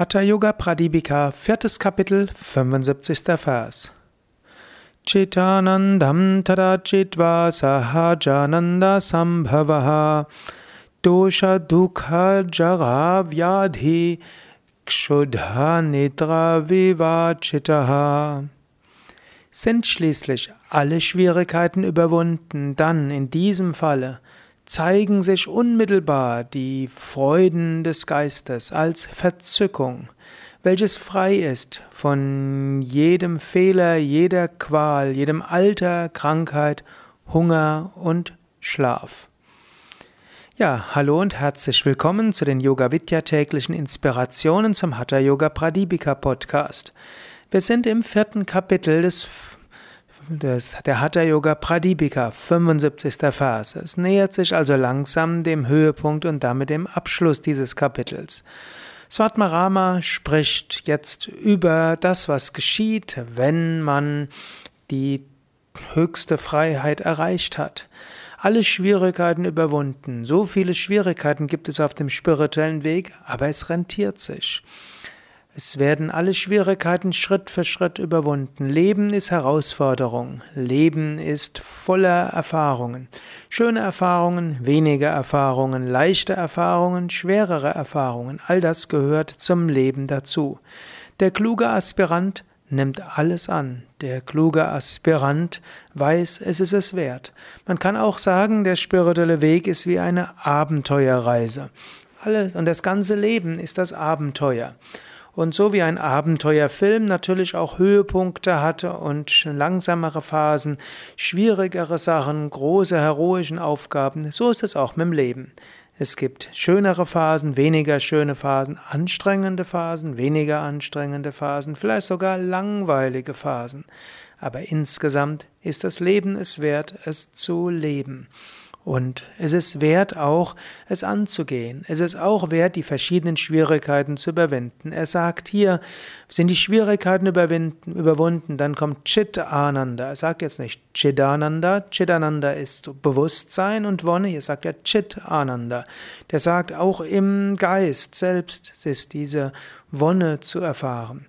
Hatha Yoga Pradipika, viertes Kapitel, 75. Vers. Chitanandam tada chitva sahajananda sambhavaha dosha dukha jara vyadhi kshudha nidra vivachitaha. Sind schließlich alle Schwierigkeiten überwunden, dann in diesem Falle zeigen sich unmittelbar die Freuden des Geistes als Verzückung, welches frei ist von jedem Fehler, jeder Qual, jedem Alter, Krankheit, Hunger und Schlaf. Ja, hallo und herzlich willkommen zu den Yoga Vidya täglichen Inspirationen zum Hatha Yoga Pradipika Podcast. Wir sind im vierten Kapitel des das, der Hatha Yoga Pradipika, 75. Vers. Es nähert sich also langsam dem Höhepunkt und damit dem Abschluss dieses Kapitels. Svatmarama spricht jetzt über das, was geschieht, wenn man die höchste Freiheit erreicht hat. Alle Schwierigkeiten überwunden. So viele Schwierigkeiten gibt es auf dem spirituellen Weg, aber es rentiert sich. Es werden alle Schwierigkeiten Schritt für Schritt überwunden. Leben ist Herausforderung. Leben ist voller Erfahrungen. Schöne Erfahrungen, weniger Erfahrungen, leichte Erfahrungen, schwerere Erfahrungen. All das gehört zum Leben dazu. Der kluge Aspirant nimmt alles an. Der kluge Aspirant weiß, es ist es wert. Man kann auch sagen, der spirituelle Weg ist wie eine Abenteuerreise. Alles und das ganze Leben ist das Abenteuer. Und so wie ein Abenteuerfilm natürlich auch Höhepunkte hatte und langsamere Phasen, schwierigere Sachen, große heroischen Aufgaben, so ist es auch mit dem Leben. Es gibt schönere Phasen, weniger schöne Phasen, anstrengende Phasen, weniger anstrengende Phasen, vielleicht sogar langweilige Phasen. Aber insgesamt ist das Leben es wert, es zu leben. Und es ist wert auch, es anzugehen. Es ist auch wert, die verschiedenen Schwierigkeiten zu überwinden. Er sagt hier, sind die Schwierigkeiten überwunden, dann kommt Chit Ananda. Er sagt jetzt nicht Chidananda. Chidananda ist Bewusstsein und Wonne. Hier sagt er Chit Ananda. Der sagt, auch im Geist selbst ist diese Wonne zu erfahren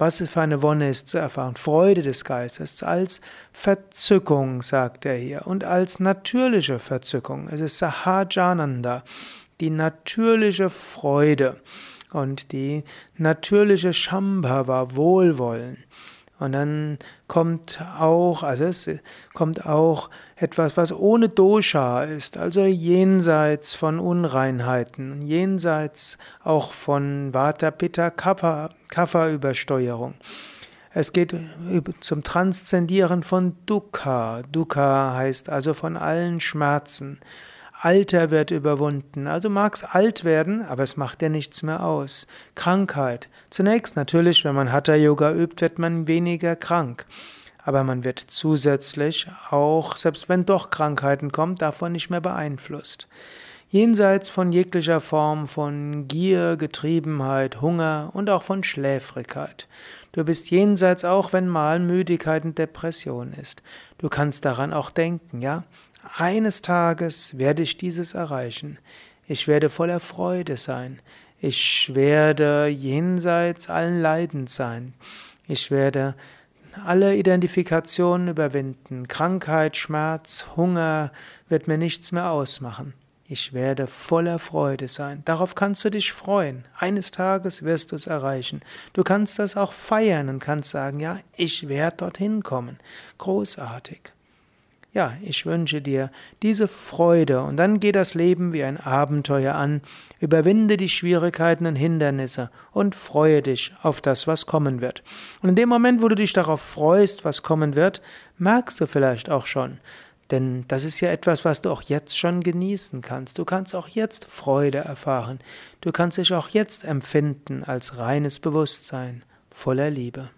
was es für eine Wonne ist zu erfahren. Freude des Geistes als Verzückung, sagt er hier, und als natürliche Verzückung. Es ist Sahajananda, die natürliche Freude und die natürliche Shambhava, Wohlwollen. Und dann kommt auch, also es kommt auch etwas, was ohne Dosha ist, also jenseits von Unreinheiten, jenseits auch von Vata, Pitta, Kapha, Kapha Übersteuerung. Es geht zum Transzendieren von Dukkha. Dukkha heißt also von allen Schmerzen. Alter wird überwunden. Also mag's alt werden, aber es macht dir nichts mehr aus. Krankheit. Zunächst natürlich, wenn man Hatha Yoga übt, wird man weniger krank. Aber man wird zusätzlich auch, selbst wenn doch Krankheiten kommen, davon nicht mehr beeinflusst. Jenseits von jeglicher Form von Gier, Getriebenheit, Hunger und auch von Schläfrigkeit. Du bist jenseits auch, wenn mal Müdigkeit und Depression ist. Du kannst daran auch denken, ja? Eines Tages werde ich dieses erreichen. Ich werde voller Freude sein. Ich werde jenseits allen Leidens sein. Ich werde alle Identifikationen überwinden. Krankheit, Schmerz, Hunger wird mir nichts mehr ausmachen. Ich werde voller Freude sein. Darauf kannst du dich freuen. Eines Tages wirst du es erreichen. Du kannst das auch feiern und kannst sagen, ja, ich werde dorthin kommen. Großartig. Ja, ich wünsche dir diese Freude und dann geht das Leben wie ein Abenteuer an. Überwinde die Schwierigkeiten und Hindernisse und freue dich auf das, was kommen wird. Und in dem Moment, wo du dich darauf freust, was kommen wird, merkst du vielleicht auch schon, denn das ist ja etwas, was du auch jetzt schon genießen kannst. Du kannst auch jetzt Freude erfahren. Du kannst dich auch jetzt empfinden als reines Bewusstsein voller Liebe.